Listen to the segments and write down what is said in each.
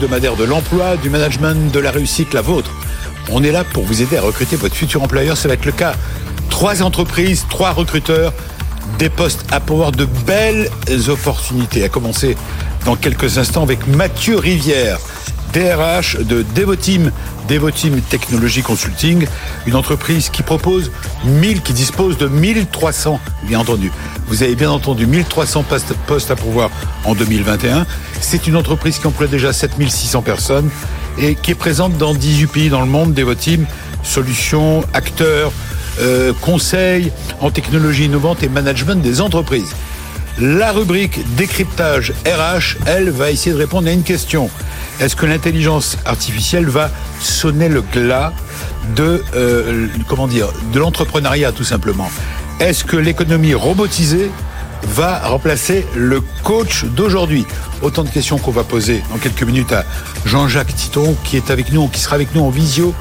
de l'emploi, du management, de la réussite, la vôtre. On est là pour vous aider à recruter votre futur employeur. Ça va être le cas. Trois entreprises, trois recruteurs, des postes à pouvoir de belles opportunités. À commencer dans quelques instants avec Mathieu Rivière, DRH de Devoteam, Devoteam Technology Consulting, une entreprise qui propose 1000, qui dispose de 1300, bien entendu. Vous avez bien entendu 1300 postes à pourvoir en 2021. C'est une entreprise qui emploie déjà 7600 personnes et qui est présente dans 18 pays dans le monde. Devoteam, solutions, acteurs, euh, conseils en technologie innovante et management des entreprises. La rubrique décryptage RH, elle, va essayer de répondre à une question. Est-ce que l'intelligence artificielle va sonner le glas de euh, comment dire de l'entrepreneuriat tout simplement? Est-ce que l'économie robotisée va remplacer le coach d'aujourd'hui? Autant de questions qu'on va poser dans quelques minutes à Jean-Jacques Titon qui est avec nous, qui sera avec nous en visio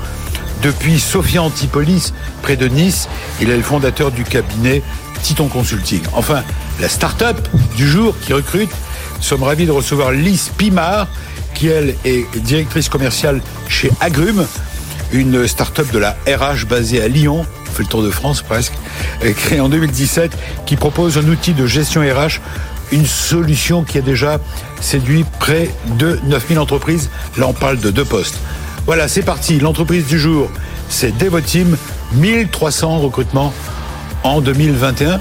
depuis Sofia Antipolis, près de Nice. Il est le fondateur du cabinet Titon Consulting. Enfin, la start-up du jour qui recrute. Nous sommes ravis de recevoir Lise Pimard, qui elle est directrice commerciale chez Agrume, une start-up de la RH basée à Lyon, on fait le tour de France presque, créée en 2017, qui propose un outil de gestion RH, une solution qui a déjà séduit près de 9000 entreprises. Là, on parle de deux postes. Voilà, c'est parti. L'entreprise du jour, c'est Devoteam, 1300 recrutements en 2021.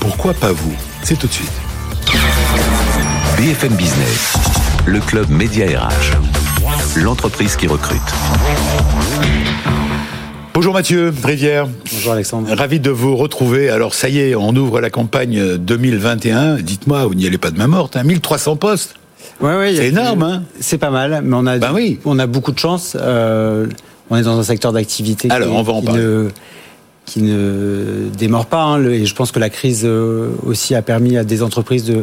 Pourquoi pas vous? C'est tout de suite. BFM Business, le club Média RH, l'entreprise qui recrute. Bonjour Mathieu Rivière. Bonjour Alexandre. Ravi de vous retrouver. Alors ça y est, on ouvre la campagne 2021. Dites-moi, vous n'y allez pas de main morte, 1300 hein. postes Ouais, ouais, c'est énorme, hein C'est pas mal, mais on a, bah oui. on a beaucoup de chance. Euh, on est dans un secteur d'activité qui, on va en ne, qui ne démord pas. Hein, et je pense que la crise euh, aussi a permis à des entreprises de,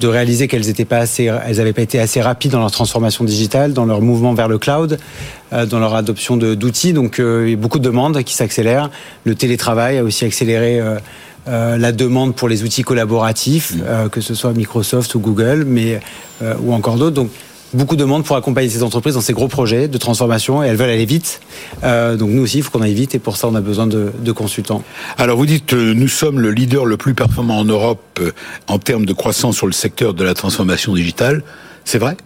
de réaliser qu'elles n'étaient pas assez, elles n'avaient pas été assez rapides dans leur transformation digitale, dans leur mouvement vers le cloud, euh, dans leur adoption d'outils. Donc, euh, il y a beaucoup de demandes qui s'accélèrent. Le télétravail a aussi accéléré. La demande pour les outils collaboratifs, mmh. que ce soit Microsoft ou Google, mais ou encore d'autres. Donc beaucoup de demandes pour accompagner ces entreprises dans ces gros projets de transformation et elles veulent aller vite. Euh, donc nous aussi, il faut qu'on aille vite et pour ça, on a besoin de, de consultants. Alors vous dites, euh, nous sommes le leader le plus performant en Europe euh, en termes de croissance sur le secteur de la transformation digitale. C'est vrai?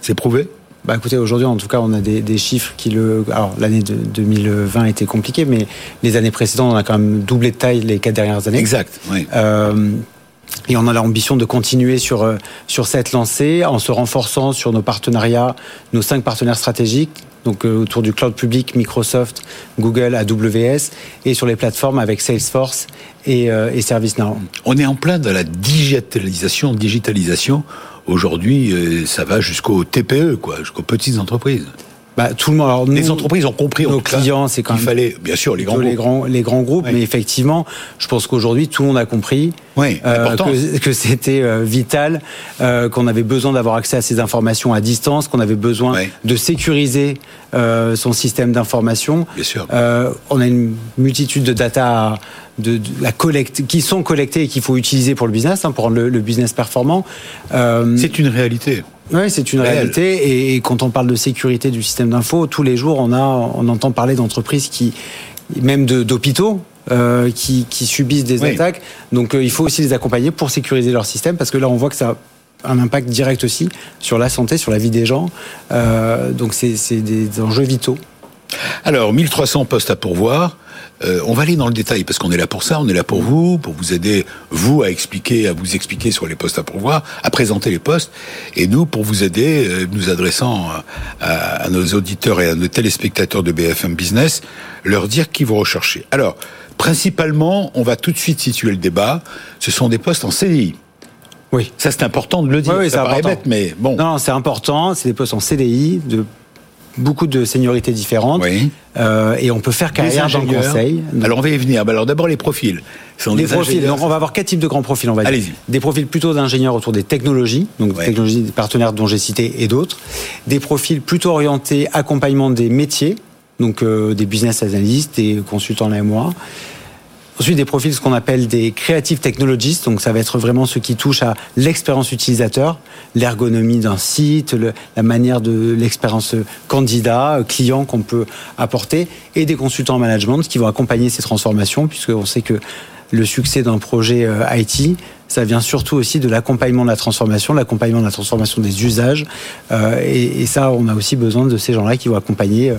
C'est prouvé? Bah écoutez, aujourd'hui, en tout cas, on a des, des chiffres qui le. Alors, l'année de 2020 était compliquée, mais les années précédentes, on a quand même doublé de taille les quatre dernières années. Exact. Oui. Et on a l'ambition de continuer sur, euh, sur cette lancée en se renforçant sur nos partenariats, nos cinq partenaires stratégiques, donc euh, autour du cloud public, Microsoft, Google, AWS, et sur les plateformes avec Salesforce et, euh, et ServiceNow. On est en plein dans la digitalisation, digitalisation. Aujourd'hui, ça va jusqu'au TPE, quoi, jusqu'aux petites entreprises. Bah, tout le monde. Alors, les entreprises ont compris. Nos clients, c'est quand même. Il fallait, bien sûr, les grands les grands, les grands groupes, mais effectivement, je pense qu'aujourd'hui, tout le monde a compris oui, euh, que, que c'était euh, vital, euh, qu'on avait besoin d'avoir accès à ces informations à distance, qu'on avait besoin oui. de sécuriser euh, son système d'information. Bien sûr. On a une multitude de data. De, de, la collecte, qui sont collectées et qu'il faut utiliser pour le business, hein, pour rendre le, le business performant. C'est une réalité. Oui, c'est une Réel. réalité. Et quand on parle de sécurité du système d'info, tous les jours, on, a, on entend parler d'entreprises qui, même d'hôpitaux, euh, qui, qui, subissent des oui. attaques. Donc euh, il faut aussi les accompagner pour sécuriser leur système, parce que là, on voit que ça a un impact direct aussi sur la santé, sur la vie des gens. Euh, donc c'est des enjeux vitaux. Alors, 1300 postes à pourvoir. Euh, on va aller dans le détail parce qu'on est là pour ça, on est là pour vous, pour vous aider, vous, à expliquer, à vous expliquer sur les postes à pourvoir, à présenter les postes, et nous, pour vous aider, euh, nous adressant à, à, nos auditeurs et à nos téléspectateurs de BFM Business, leur dire qui vous recherchez. Alors, principalement, on va tout de suite situer le débat, ce sont des postes en CDI. Oui. Ça, c'est important de le dire. Oui, oui ça paraît bête, mais bon. Non, non c'est important. C'est des postes en CDI de beaucoup de seniorités différentes. Oui. Euh, et on peut faire carrière dans le conseil. Alors on va y venir. Alors d'abord les profils. Sont les profils. Donc on va avoir quatre types de grands profils. On va dire. Des profils plutôt d'ingénieurs autour des technologies, donc ouais. technologies des partenaires dont j'ai cité et d'autres. Des profils plutôt orientés accompagnement des métiers, donc euh, des business analysts, des consultants en MOA. Ensuite, des profils, ce qu'on appelle des creative technologists. Donc, ça va être vraiment ce qui touche à l'expérience utilisateur, l'ergonomie d'un site, la manière de l'expérience candidat, client qu'on peut apporter, et des consultants en management qui vont accompagner ces transformations, puisqu'on sait que le succès d'un projet euh, IT, ça vient surtout aussi de l'accompagnement de la transformation, l'accompagnement de la transformation des usages. Euh, et, ça, on a aussi besoin de ces gens-là qui vont accompagner euh,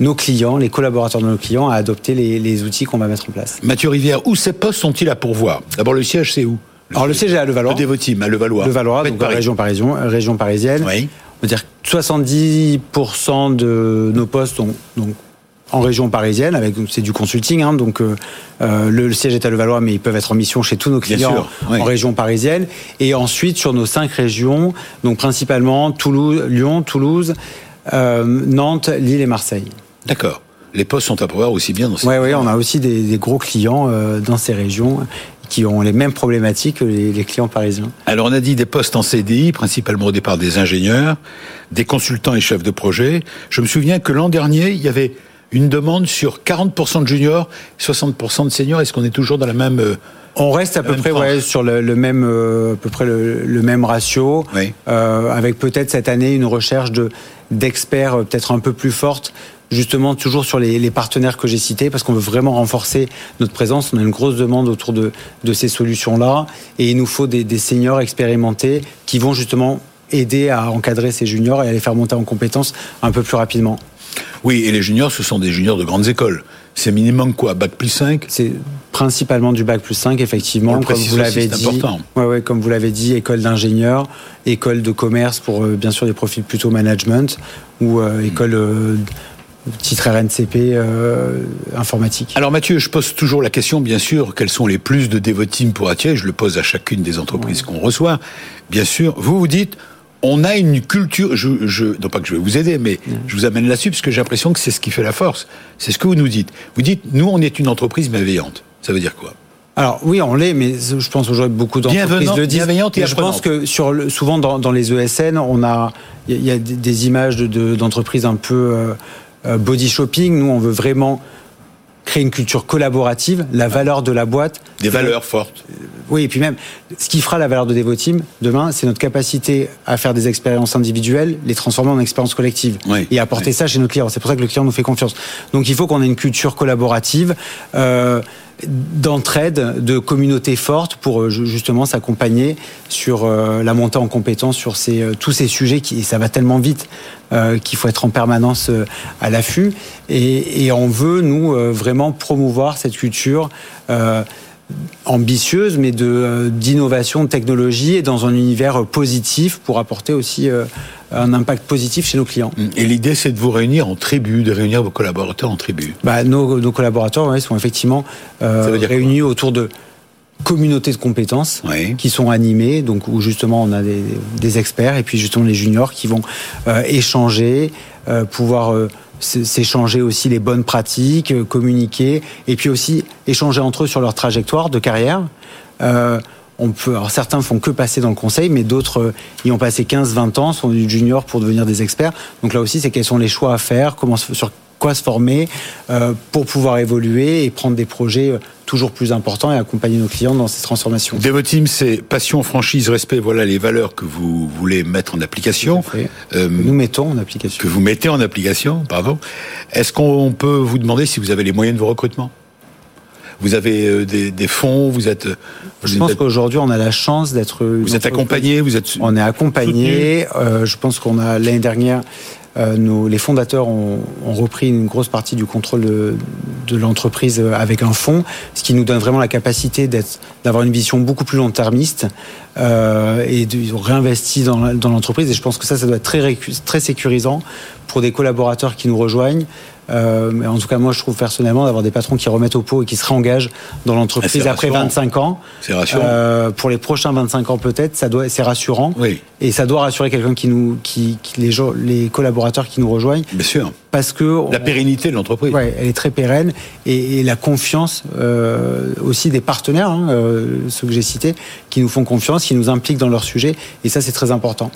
nos clients, les collaborateurs de nos clients, à adopter les, outils qu'on va mettre en place. Mathieu Rivière, où ces postes sont-ils à pourvoir? D'abord, le siège, c'est où? Alors, le siège est à Levallois. Le Devoteam, à Levallois. Levallois, donc région, parisienne, région parisienne. Oui. On va dire 70% de nos postes, ont, donc en région parisienne, avec c'est du consulting, hein, donc euh, euh, le, siège est à Levallois, mais ils peuvent être en mission chez tous nos clients en région parisienne. Et ensuite sur nos cinq régions, donc principalement Toulouse, Lyon, Toulouse, euh, Nantes, Lille et Marseille. D'accord. Les postes sont à pouvoir aussi bien dans ces. Oui, oui, on a aussi des, gros clients dans ces régions qui ont les mêmes problématiques que les, les, clients parisiens. Alors on a dit des postes en CDI, principalement au départ des ingénieurs, des consultants et chefs de projet. Je me souviens que l'an dernier, il y avait une demande sur 40% de juniors, 60% de seniors. Est-ce qu'on est toujours dans la même euh, on reste à peu près ouais, sur le, même euh, à peu près le, même ratio, euh, avec peut-être cette année une recherche de d'experts peut-être un peu plus forte, justement toujours sur les, partenaires que j'ai cités, parce qu'on veut vraiment renforcer notre présence. On a une grosse demande autour de, de ces solutions-là, et il nous faut des, des seniors expérimentés qui vont justement aider à encadrer ces juniors et à les faire monter en compétences un peu plus rapidement. Oui, et les juniors, ce sont des juniors de grandes écoles. C'est minimum quoi Bac plus 5 C'est principalement du bac plus 5, effectivement, comme vous l'avez dit. Important. Ouais, ouais, comme vous l'avez dit, école d'ingénieur, école de commerce pour euh, bien sûr des profils plutôt management ou euh, école euh, titre RNCP informatique. Alors Mathieu, je pose toujours la question, bien sûr, quels sont les plus de dévotimes pour attirer Je le pose à chacune des entreprises qu'on reçoit. Bien sûr, vous vous dites, on a une culture, je, je, non pas que je vais vous aider, mais je vous amène là-dessus parce que j'ai l'impression que c'est ce qui fait la force. C'est ce que vous nous dites. Vous dites, nous, on est une entreprise bienveillante. Ça veut dire quoi? Alors oui, on l'est, mais je pense aujourd'hui beaucoup d'entreprises le disent. Bienveillante et je pense que sur le, souvent dans, les ESN, on a il y, a des images d'entreprises un peu euh, euh, body shopping. Nous, on veut vraiment créer une culture collaborative, la valeur de la boîte. Des valeurs fortes. Oui, et puis même, ce qui fera la valeur de Devoteam demain, c'est notre capacité à faire des expériences individuelles, les transformer en expériences collectives et apporter ça chez nos clients. C'est pour ça que le client nous fait confiance. Donc il faut qu'on ait une culture collaborative. Euh, d'entraide, de communauté forte pour euh, justement s'accompagner sur euh, la montée en compétence sur ces, euh, tous ces sujets qui ça va tellement vite qu'il faut être en permanence à l'affût. Et, et, on veut nous vraiment promouvoir cette culture ambitieuse, mais de euh, d'innovation, de technologie et dans un univers positif pour apporter aussi euh, un impact positif chez nos clients. Et l'idée, c'est de vous réunir en tribu, de réunir vos collaborateurs en tribu. Bah, nos, nos collaborateurs ouais, sont effectivement euh, réunis autour de communautés de compétences qui sont animées, donc où justement on a des, des, experts et puis justement les juniors qui vont euh, échanger, pouvoir s'échanger aussi les bonnes pratiques, euh, communiquer, et puis aussi échanger entre eux sur leur trajectoire de carrière. Euh, on peut, certains font que passer dans le conseil, mais d'autres euh, y ont passé 15-20 ans, sont du junior pour devenir des experts. Donc là aussi, c'est quels sont les choix à faire, comment sur se former euh, pour pouvoir évoluer et prendre des projets euh, toujours plus importants et accompagner nos clients dans ces transformations. Devoteam, c'est passion, franchise, respect. Voilà les valeurs que vous voulez mettre en application. Euh, nous mettons en application. Que vous mettez en application, pardon. Est-ce qu'on peut vous demander si vous avez les moyens de vos recrutements? Vous avez des, fonds, vous êtes. je pense qu'aujourd'hui, on a la chance d'être. Vous êtes accompagné, vous êtes. On est accompagné. je pense qu'on a l'année dernière nos, les fondateurs ont, repris une grosse partie du contrôle de, l'entreprise euh, avec un fonds, ce qui nous donne vraiment la capacité d'avoir une vision beaucoup plus long-termiste euh, et de, ils ont réinvesti dans, l'entreprise. Et je pense que ça, ça doit être très sécurisant pour des collaborateurs qui nous rejoignent. Euh, mais en tout cas, moi, je trouve personnellement d'avoir des patrons qui remettent au pot et qui se réengagent dans l'entreprise ah, après 25 ans. C'est rassurant. Euh, pour les prochains 25 ans, peut-être, ça doit, c'est rassurant. Oui. Et ça doit rassurer quelqu'un qui nous, qui, qui les, les collaborateurs qui nous rejoignent. Bien sûr. Parce que la pérennité de l'entreprise. Ouais, elle est très pérenne et, et la confiance euh, aussi des partenaires, hein, euh, ceux que j'ai cités, qui nous font confiance, qui nous impliquent dans leur sujet. Et ça, c'est très important.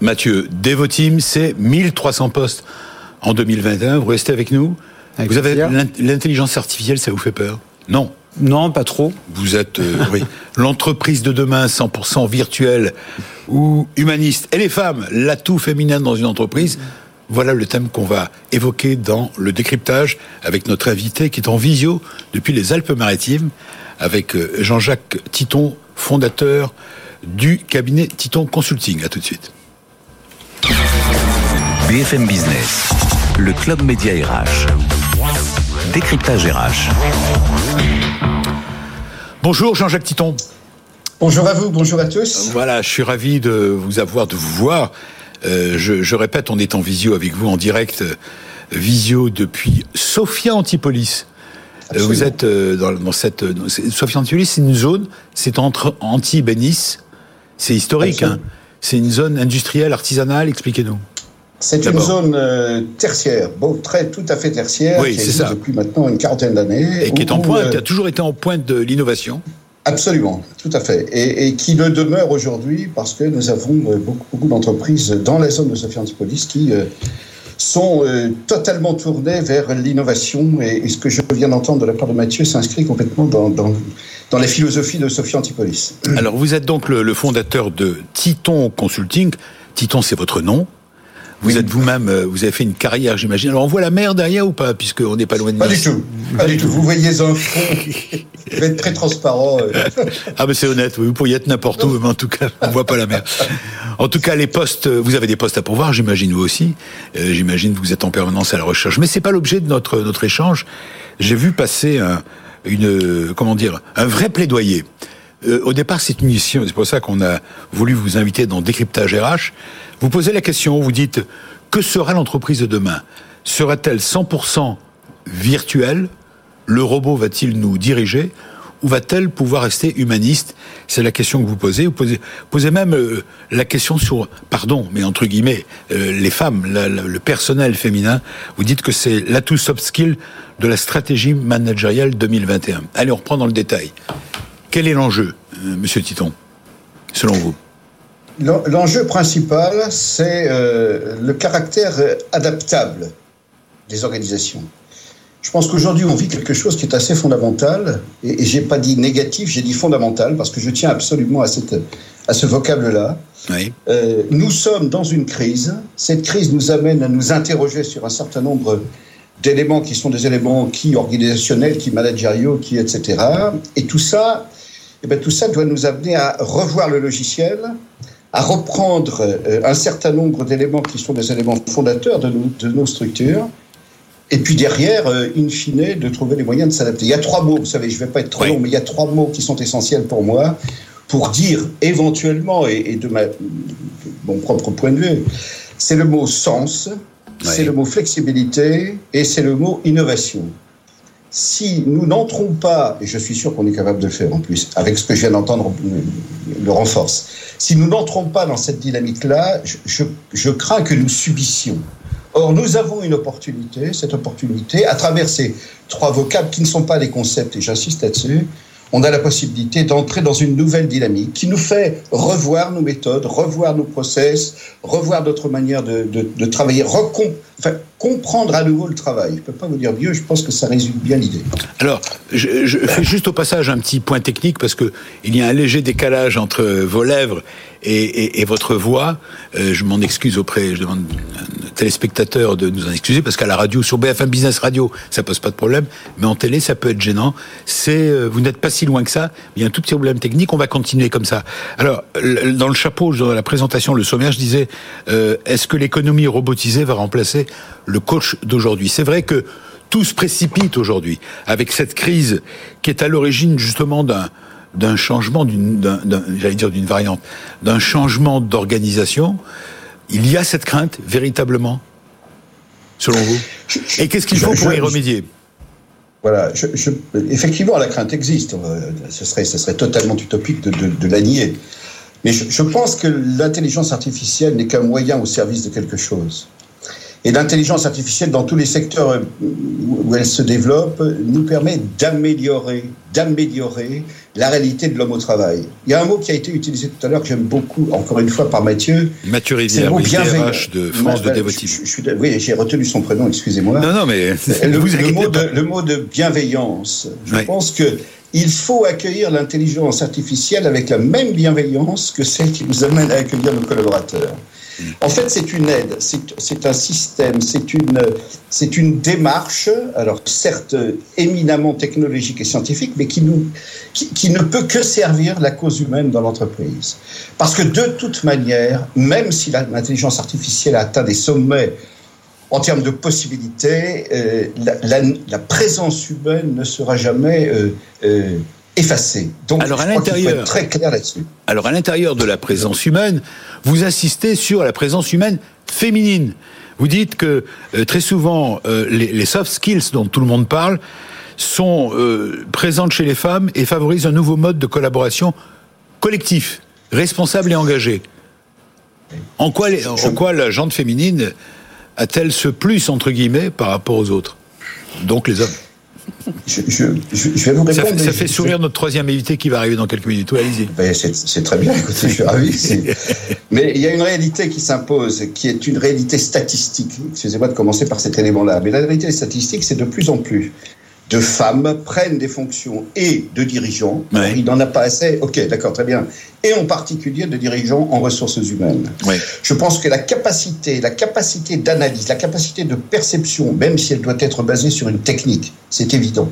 Mathieu, Devoteam, c'est 1300 postes en 2021. Vous restez avec nous? Vous avez l'intelligence artificielle, ça vous fait peur? Non. Non, pas trop. Vous êtes euh, oui, l'entreprise de demain 100% virtuelle ou humaniste. Et les femmes, l'atout féminin dans une entreprise. Voilà le thème qu'on va évoquer dans le décryptage avec notre invité qui est en visio depuis les Alpes-Maritimes avec euh, Jean-Jacques Titon, fondateur du cabinet Titon Consulting. À tout de suite. BFM Business, le club média RH. Décryptage RH. Bonjour Jean-Jacques Titon. Bonjour à vous, bonjour à tous. Voilà, je suis ravi de vous avoir, de vous voir. Euh, je, je, répète, on est en visio avec vous en direct, euh, visio depuis Sophia Antipolis. Euh, vous êtes dans, dans, cette Sophia Antipolis, c'est une zone, c'est entre Antibes et Nice. C'est historique, hein. c'est une zone industrielle, artisanale. Expliquez-nous. C'est une zone euh, tertiaire, bon, très tout à fait tertiaire, oui, qui existe ça. depuis maintenant une quarantaine d'années. Et qui est en pointe, euh, qui a toujours été en pointe de l'innovation. Absolument, tout à fait. Et, et, qui le demeure aujourd'hui parce que nous avons euh, beaucoup, beaucoup d'entreprises dans la zone de Sophia Antipolis qui euh, sont totalement tournées vers l'innovation. Et, et, ce que je viens d'entendre de la part de Mathieu s'inscrit complètement dans, dans, dans, la philosophie de Sophia Antipolis. Alors, vous êtes donc le, le fondateur de Titon Consulting. Titon, c'est votre nom. Vous oui. êtes vous-même, vous avez fait une carrière, j'imagine. Alors on voit la mer derrière ou pas, puisqu'on n'est pas loin de Pas du tout. Pas, du tout. Vous voyez un fond. vous êtes très transparent. ah mais c'est honnête. Vous pourriez être n'importe où, mais en tout cas, on voit pas la mer. En tout cas, les postes, vous avez des postes à pourvoir, j'imagine vous aussi. Euh, j'imagine que vous êtes en permanence à la recherche. Mais c'est pas l'objet de notre notre échange. J'ai vu passer un, une, comment dire, un vrai plaidoyer. Euh, au départ, c'est une mission. C'est pour ça qu'on a voulu vous inviter dans Décryptage RH. Vous posez la question, vous dites, que sera l'entreprise de demain? Sera-t-elle 100% virtuelle? Le robot va-t-il nous diriger? Ou va-t-elle pouvoir rester humaniste? C'est la question que vous posez. Vous posez, posez même euh, la question sur, pardon, mais entre guillemets, euh, les femmes, le personnel féminin. Vous dites que c'est l'atout soft skill de la stratégie managériale 2021. Allez, on reprend dans le détail. Quel est l'enjeu, euh, Monsieur Titon, selon vous? L'enjeu principal, c'est euh, le caractère adaptable des organisations. Je pense qu'aujourd'hui, on vit quelque chose qui est assez fondamental, et, et j'ai pas dit négatif, j'ai dit fondamental, parce que je tiens absolument à, cette, à ce vocable-là. Oui. Euh, nous sommes dans une crise. Cette crise nous amène à nous interroger sur un certain nombre d'éléments qui sont des éléments qui organisationnels, qui managériaux, qui etc. Et tout ça, eh bien, tout ça doit nous amener à revoir le logiciel, à reprendre euh, un certain nombre d'éléments qui sont des éléments fondateurs de nos, de nos structures, et puis derrière, euh, in fine, de trouver les moyens de s'adapter. Il y a trois mots, vous savez, je ne vais pas être trop oui. long, mais il y a trois mots qui sont essentiels pour moi pour dire éventuellement, et, et de, ma, de mon propre point de vue, c'est le mot sens, c'est le mot flexibilité et c'est le mot innovation. Si nous n'entrons pas, et je suis sûr qu'on est capable de le faire en plus, avec ce que je viens d'entendre, le renforce, si nous n'entrons pas dans cette dynamique-là, je, je, je crains que nous subissions. Or, nous avons une opportunité, cette opportunité, à travers ces trois vocables qui ne sont pas des concepts, et j'insiste là-dessus, on a la possibilité d'entrer dans une nouvelle dynamique qui nous fait revoir nos méthodes, revoir nos process, revoir notre manière de, travailler, comprendre à nouveau le travail. Je ne peux pas vous dire mieux, je pense que ça résume bien l'idée. Alors, je, fais juste au passage un petit point technique parce que il y a un léger décalage entre vos lèvres et, et, et votre voix. Euh, je m'en excuse auprès, je demande téléspectateurs de nous en excuser parce qu'à la radio, sur BFM Business Radio, ça pose pas de problème, mais en télé, ça peut être gênant. C'est, euh, vous n'êtes pas si loin que ça. Il y a un tout petit problème technique. On va continuer comme ça. Alors, dans le chapeau, dans la présentation, le sommaire, je disais, euh, est-ce que l'économie robotisée va remplacer le coach d'aujourd'hui? C'est vrai que tout se précipite aujourd'hui avec cette crise qui est à l'origine justement d'un d'un changement, d'une, j'allais dire d'une variante, d'un changement d'organisation. Il y a cette crainte, véritablement, selon vous? Et qu'est-ce qu'il faut pour y remédier? Voilà, je, je, effectivement, la crainte existe. Ce serait, ce serait totalement utopique de, de, de la nier. Mais je, je pense que l'intelligence artificielle n'est qu'un moyen au service de quelque chose. Et l'intelligence artificielle, dans tous les secteurs où elle se développe, nous permet d'améliorer, d'améliorer la réalité de l'homme au travail. Il y a un mot qui a été utilisé tout à l'heure que j'aime beaucoup, encore une fois par Mathieu. Mathieu Rivière, oui, DRH de France de. Je, je, je, oui, j'ai retenu son prénom, excusez-moi. Non, non, mais le, le, mot de, le, mot de, bienveillance. Je oui. pense que il faut accueillir l'intelligence artificielle avec la même bienveillance que celle qui nous amène à accueillir nos collaborateurs. En fait, c'est une aide, c'est un système, c'est une, une démarche, alors certes éminemment technologique et scientifique, mais qui, nous, qui, ne peut que servir la cause humaine dans l'entreprise. Parce que de toute manière, même si l'intelligence artificielle a atteint des sommets en termes de possibilités, euh, la, présence humaine ne sera jamais euh, euh, effacée. Donc, alors, à l'intérieur, très clair là-dessus. Alors, à l'intérieur de la présence humaine, vous insistez sur la présence humaine féminine. Vous dites que très souvent, les, soft skills dont tout le monde parle sont présentes chez les femmes et favorisent un nouveau mode de collaboration collectif, responsable et engagé. En quoi, en quoi la jante féminine a-t-elle ce plus, entre guillemets, par rapport aux autres? Donc les hommes. Je, vais vous répondre. Ça, fait, sourire notre troisième invité qui va arriver dans quelques minutes. allez-y. Ben, c'est très bien, écoutez, je suis ravi. Mais il y a une réalité qui s'impose, qui est une réalité statistique. Excusez-moi de commencer par cet élément-là. Mais la réalité statistique, c'est de plus en plus de femmes prennent des fonctions et de dirigeants. Il n'en a pas assez. Ok, d'accord, très bien. Et en particulier de dirigeants en ressources humaines. Je pense que la capacité, la capacité d'analyse, la capacité de perception, même si elle doit être basée sur une technique, c'est évident.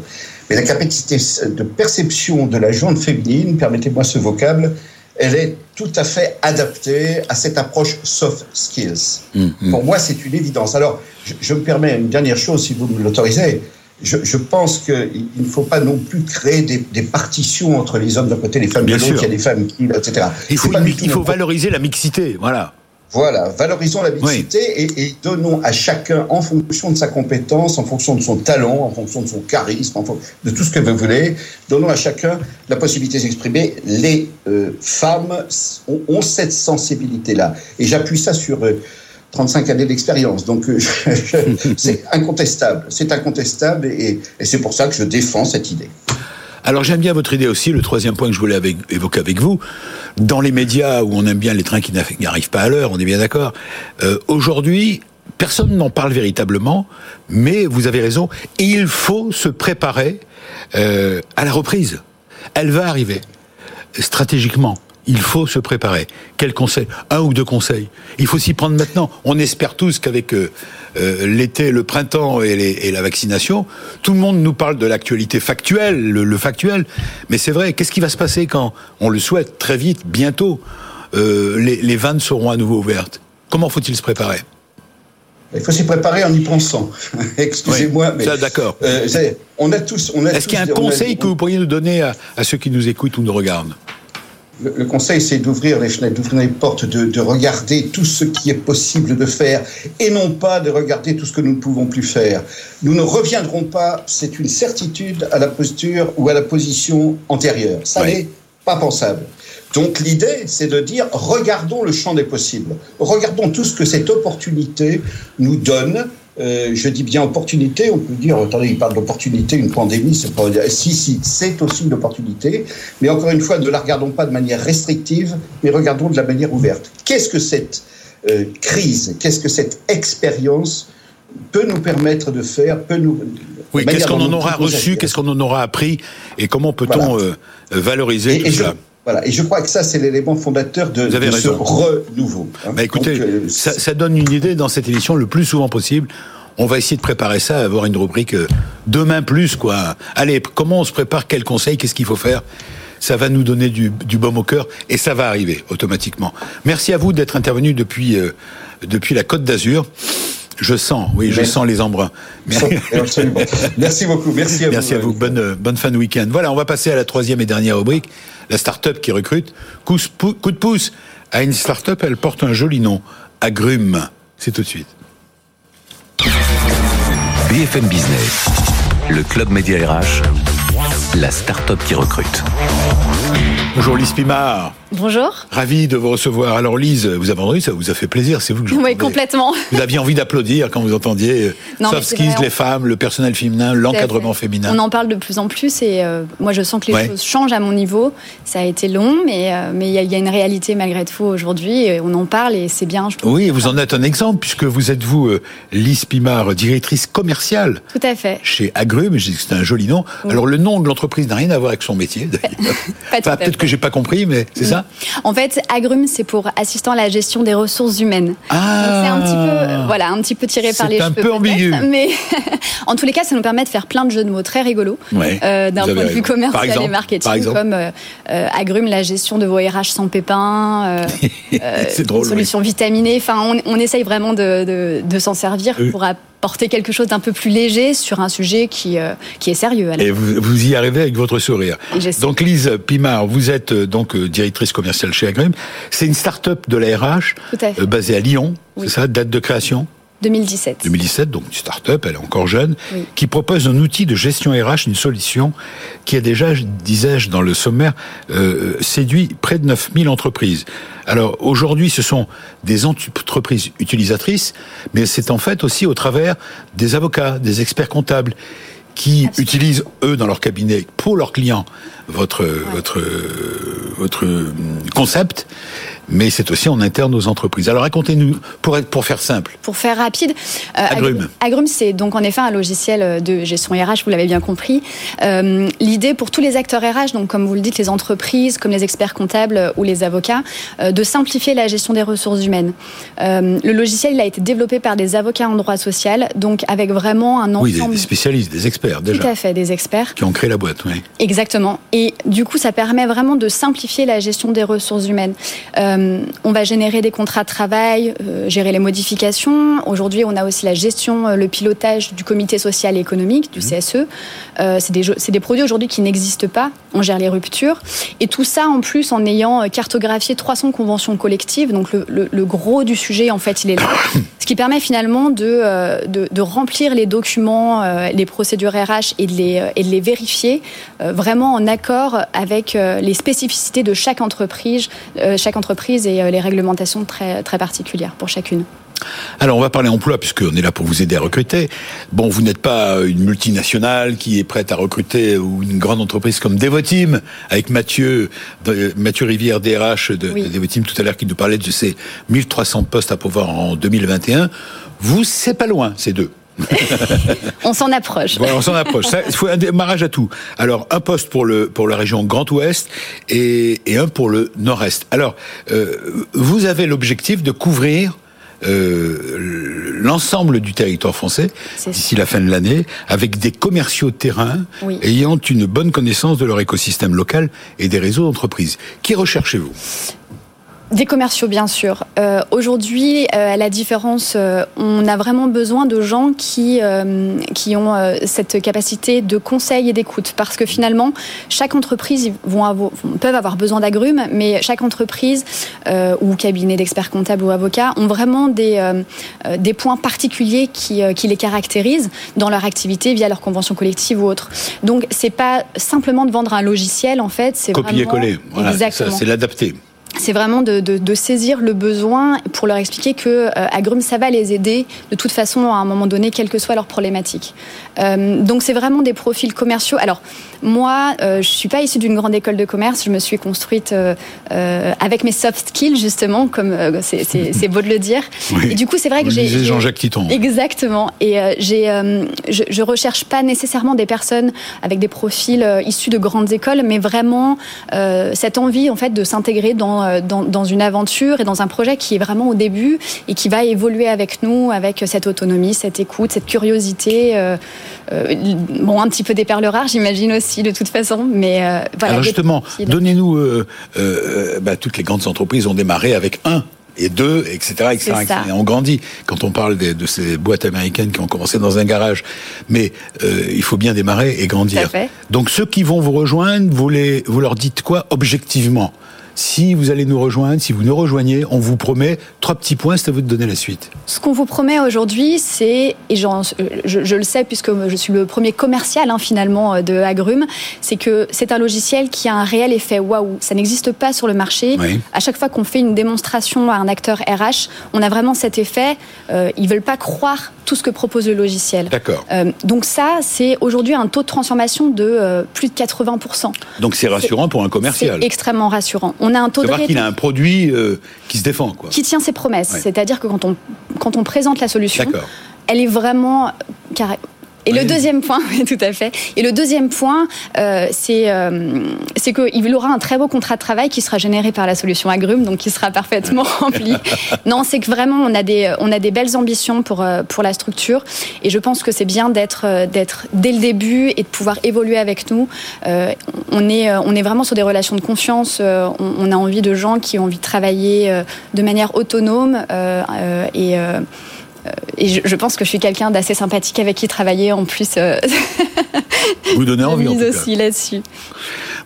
Mais la capacité de perception de la jante féminine, permettez-moi ce vocable, elle est tout à fait adaptée à cette approche soft skills. Mm, mm. Pour moi, c'est une évidence. Alors, je, je, me permets une dernière chose, si vous me l'autorisez je, pense qu'il ne faut pas non plus créer des, partitions entre les hommes d'un côté, les femmes de l'autre, il y a des femmes qui, etc. Il faut, il faut valoriser la mixité, voilà. Voilà, valorisons la mixité et, donnons à chacun, en fonction de sa compétence, en fonction de son talent, en fonction de son charisme, en fonction de tout ce que vous voulez, donnons à chacun la possibilité de s'exprimer. Les euh, femmes ont, cette sensibilité-là. Et j'appuie ça sur... Euh, 35 années d'expérience. Donc euh, c'est incontestable. C'est incontestable et, c'est pour ça que je défends cette idée. Alors j'aime bien votre idée aussi, le troisième point que je voulais évoquer avec vous. Dans les médias où on aime bien les trains qui n'arrivent pas à l'heure, on est bien d'accord. Euh, aujourd'hui, personne n'en parle véritablement, mais vous avez raison, il faut se préparer euh, à la reprise. Elle va arriver stratégiquement il faut se préparer. Quel conseil? Un ou deux conseils. Il faut s'y prendre maintenant. On espère tous qu'avec euh, euh, l'été, le printemps et, la vaccination, tout le monde nous parle de l'actualité factuelle, le, factuel. Mais c'est vrai, qu'est-ce qui va se passer quand, on le souhaite très vite, bientôt, euh, les, vannes seront à nouveau ouvertes? Comment faut-il se préparer? Il faut s'y préparer en y pensant. Excusez-moi, mais d'accord. on a tous. Est-ce qu'il y a un conseil que vous pourriez nous donner à ceux qui nous écoutent ou nous regardent? Le, conseil, c'est d'ouvrir les fenêtres, d'ouvrir les portes, de, regarder tout ce qui est possible de faire et non pas de regarder tout ce que nous ne pouvons plus faire. Nous ne reviendrons pas, c'est une certitude, à la posture ou à la position antérieure. Ça n'est pas pensable. Donc l'idée, c'est de dire, regardons le champ des possibles. Regardons tout ce que cette opportunité nous donne euh, je dis bien opportunité, on peut dire, attendez, il parle d'opportunité, une pandémie, c'est pas si, si, c'est aussi une opportunité, mais encore une fois, ne la regardons pas de manière restrictive, mais regardons de la manière ouverte. Qu'est-ce que cette euh, crise, qu'est-ce que cette expérience peut nous permettre de faire, peut nous... Oui, qu'est-ce qu'on en aura reçu, qu'est-ce qu'on en aura appris, et comment peut-on euh, valoriser tout cela? Voilà, et je crois que ça, c'est l'élément fondateur de, ce renouveau. Hein. Bah écoutez, euh, ça, ça, donne une idée dans cette émission le plus souvent possible. On va essayer de préparer ça, avoir une rubrique euh, demain plus, quoi. Allez, comment on se prépare Quel conseil Qu'est-ce qu'il faut faire? Ça va nous donner du, du baume au cœur et ça va arriver automatiquement. Merci à vous d'être intervenu depuis euh, depuis la Côte d'Azur. Je sens, oui, je sens les embruns. Merci beaucoup, merci à vous. Merci à vous, bonne, bonne fin de week-end. Voilà, on va passer à la troisième et dernière rubrique, la start-up qui recrute. Coup, de pouce à une start-up, elle porte un joli nom, Agrume. C'est tout de suite. BFM Business, le club média RH, la start-up qui recrute. Bonjour Lise Pimard. Bonjour. Ravi de vous recevoir. Alors Lise, vous avez entendu, ça vous a fait plaisir, c'est vous que je Oui, complètement. Vous aviez envie d'applaudir quand vous entendiez euh, soft skills, les femmes, le personnel féminin, l'encadrement féminin. On en parle de plus en plus et euh, moi je sens que les choses changent à mon niveau. Ça a été long, mais euh, mais il y, a une réalité malgré tout aujourd'hui. On en parle et c'est bien. Je oui, vous en êtes un exemple puisque vous êtes vous Lise Pimard, directrice commerciale. Tout à fait. Chez Agrume, c'est un joli nom. Alors le nom de l'entreprise entreprise n'a rien à voir avec son métier. Peut-être que j'ai pas compris, mais c'est ça. En fait, Agrum, c'est pour assistant à la gestion des ressources humaines. Ah. C'est un petit peu, voilà, un petit peu tiré par les cheveux. C'est un peu ambigu. Mais en tous les cas, ça nous permet de faire plein de jeux de mots très rigolos euh, d'un point de vue commercial et marketing, comme euh, euh, Agrum, la gestion de vos RH sans pépins, c'est drôle, solutions vitaminées. Enfin, on, on, essaye vraiment de, de, s'en servir pour porter quelque chose d'un peu plus léger sur un sujet qui, euh, qui est sérieux. Et vous, vous, y arrivez avec votre sourire. Donc Lise Pimard, vous êtes euh, donc euh, directrice commerciale chez Agrim. C'est une start-up de la RH basée à Lyon, c'est ça, date de création? 2017. 2017, donc une start-up, elle est encore jeune, qui propose un outil de gestion RH, une solution qui a déjà, disais-je dans le sommaire, euh, séduit près de 9000 entreprises. Alors aujourd'hui, ce sont des entreprises utilisatrices, mais c'est en fait aussi au travers des avocats, des experts comptables qui utilisent eux dans leur cabinet pour leurs clients votre votre votre concept mais c'est aussi en interne aux entreprises. Alors racontez-nous, pour, pour faire simple. Pour faire rapide, euh, Agrum. Agrum, c'est donc en effet un logiciel de gestion RH, vous l'avez bien compris. Euh, L'idée pour tous les acteurs RH, donc comme vous le dites, les entreprises, comme les experts comptables ou les avocats, euh, de simplifier la gestion des ressources humaines. Euh, le logiciel, il a été développé par des avocats en droit social, donc avec vraiment un ensemble... Oui, des, spécialistes, des experts déjà. Tout à fait, des experts. Qui ont créé la boîte, oui. Exactement. Et du coup, ça permet vraiment de simplifier la gestion des ressources humaines. Euh, euh, on va générer des contrats de travail, euh, gérer les modifications. Aujourd'hui, on a aussi la gestion, euh, le pilotage du comité social et économique, du mmh. CSE. c'est des, des, produits aujourd'hui qui n'existent pas. On gère les ruptures. Et tout ça, en plus, en ayant cartographié 300 conventions collectives. Donc, le, gros du sujet, en fait, il est là. Ce qui permet finalement de, de, remplir les documents, les procédures RH et de les, et de les vérifier vraiment en accord avec les spécificités de chaque entreprise, chaque entreprise et euh, les réglementations très, très particulières pour chacune. Alors, on va parler emploi, puisqu'on est là pour vous aider à recruter. Bon, vous n'êtes pas une multinationale qui est prête à recruter ou une grande entreprise comme Devoteam, avec Mathieu, Mathieu Rivière, DRH de, Devoteam tout à l'heure, qui nous parlait de ces 1300 postes à pouvoir en 2021. Vous, c'est pas loin, ces deux. on s'en approche. Voilà, on s'en approche. Il faut un démarrage à tout. Alors, un poste pour, le, pour la région Grand Ouest et, et un pour le Nord-Est. Alors, euh, vous avez l'objectif de couvrir euh, l'ensemble du territoire français d'ici la fin de l'année, avec des commerciaux de terrain ayant une bonne connaissance de leur écosystème local et des réseaux d'entreprises. Qui recherchez-vous? Des commerciaux, bien sûr. Euh, Aujourd'hui, euh, à la différence, euh, on a vraiment besoin de gens qui, euh, qui ont cette capacité de conseil et d'écoute. Parce que finalement, chaque entreprise vont avoir, peuvent avoir besoin d'agrumes, mais chaque entreprise ou cabinet d'experts comptables ou avocats ont vraiment des, des points particuliers qui, qui les caractérisent dans leur activité via leur convention collective ou autre. Donc, c'est pas simplement de vendre un logiciel, en fait, c'est Copier-coller, voilà, c'est l'adapter c'est vraiment de, de, de, saisir le besoin pour leur expliquer que euh, Agrum, ça va les aider de toute façon à un moment donné, quelle que soit leur problématique. Euh, donc c'est vraiment des profils commerciaux. Alors moi, euh, je suis pas issue d'une grande école de commerce, je me suis construite euh, euh avec mes soft skills justement, comme euh, c'est beau de le dire. Oui. Et du coup, c'est vrai que j'ai Jean-Jacques Titon. Exactement. Et j'ai, je, je recherche pas nécessairement des personnes avec des profils issus de grandes écoles, mais vraiment cette envie en fait de s'intégrer dans euh, dans, une aventure et dans un projet qui est vraiment au début et qui va évoluer avec nous, avec cette autonomie, cette écoute, cette curiosité. Euh, euh, bon, un petit peu des perles rares, j'imagine aussi, de toute façon. Mais voilà. Alors justement, donnez-nous. Bah, toutes les grandes entreprises ont démarré avec un et deux, etc., etc., Et on grandit quand on parle de, ces boîtes américaines qui ont commencé dans un garage. Mais il faut bien démarrer et grandir. Donc ceux qui vont vous rejoindre, vous, les, vous leur dites quoi objectivement? Si vous allez nous rejoindre, si vous nous rejoignez, on vous promet trois petits points, c'est à vous de donner la suite. Ce qu'on vous promet aujourd'hui, c'est, et je, je, le sais puisque je suis le premier commercial hein, finalement euh, de Agrum, c'est que c'est un logiciel qui a un réel effet waouh. Ça n'existe pas sur le marché. À chaque fois qu'on fait une démonstration à un acteur RH, on a vraiment cet effet. Euh, ils veulent pas croire tout ce que propose le logiciel. D'accord. Euh, donc ça, c'est aujourd'hui un taux de transformation de euh, plus de 80%. Donc c'est rassurant pour un commercial. C'est extrêmement rassurant. On a un taux de voir qu'il a un produit euh, qui se défend, quoi. Qui tient ses promesses. C'est-à-dire que quand on, quand on présente la solution, elle est vraiment Et le deuxième point, tout à fait. Et le deuxième point, euh, c'est euh, c'est qu'il aura un très beau contrat de travail qui sera généré par la solution Agrume, donc qui sera parfaitement rempli. Non, c'est que vraiment on a des on a des belles ambitions pour euh, pour la structure, et je pense que c'est bien d'être euh, d'être dès le début et de pouvoir évoluer avec nous. Euh, on est on est vraiment sur des relations de confiance. On, on, a envie de gens qui ont envie de travailler de manière autonome et euh, et je, je, pense que je suis quelqu'un d'assez sympathique avec qui travailler en plus. Euh, Vous donnez envie en tout aussi là-dessus.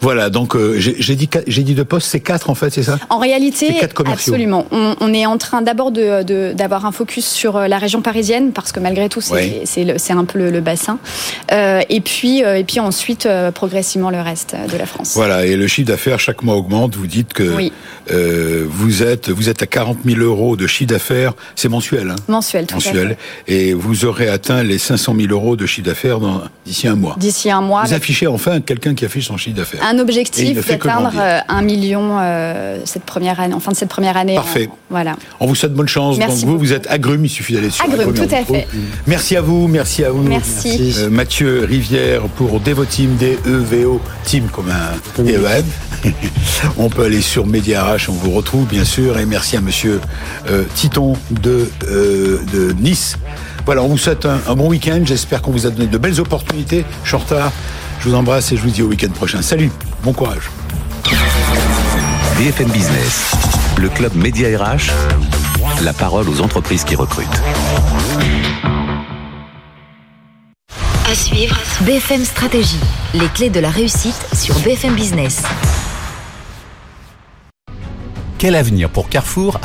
Voilà, donc euh, j'ai dit j'ai dit de poste, c'est quatre en fait, c'est ça? En réalité, absolument. On, on, est en train d'abord d'avoir de, d'avoir un focus sur euh, la région parisienne parce que malgré tout, c'est c'est un peu le, le bassin. Euh, et puis euh, et puis ensuite progressivement le reste de la France. Voilà, et le chiffre d'affaires chaque mois augmente. Vous dites que oui. vous êtes vous êtes à 40 000 euros de chiffre d'affaires, c'est mensuel. Hein? Mensuel, tout mensuel. Et vous aurez atteint les 500 000 euros de chiffre d'affaires d'ici un mois. D'ici un mois. Vous affichez enfin quelqu'un qui affiche son chiffre d'affaires un objectif d'atteindre euh, un million euh, cette première année, en fin de cette première année. Parfait. En, voilà. On vous souhaite bonne chance. Merci Donc vous, vous êtes agrume, il suffit d'aller sur agrume. tout à fait. Merci à vous, merci à vous. Merci. Euh, Mathieu Rivière pour Devoteam, D-E-V-O, Team comme un EM. on peut aller sur Média on vous retrouve bien sûr. Et merci à Monsieur euh, Titon de, euh, de Nice. Voilà, on vous souhaite un, un bon week-end. J'espère qu'on vous a donné de belles opportunités. Shorta, je vous embrasse et je vous dis au week-end prochain. Salut, bon courage. BFM Business, le club Média RH, la parole aux entreprises qui recrutent. À suivre, BFM Stratégie, les clés de la réussite sur BFM Business. Quel avenir pour Carrefour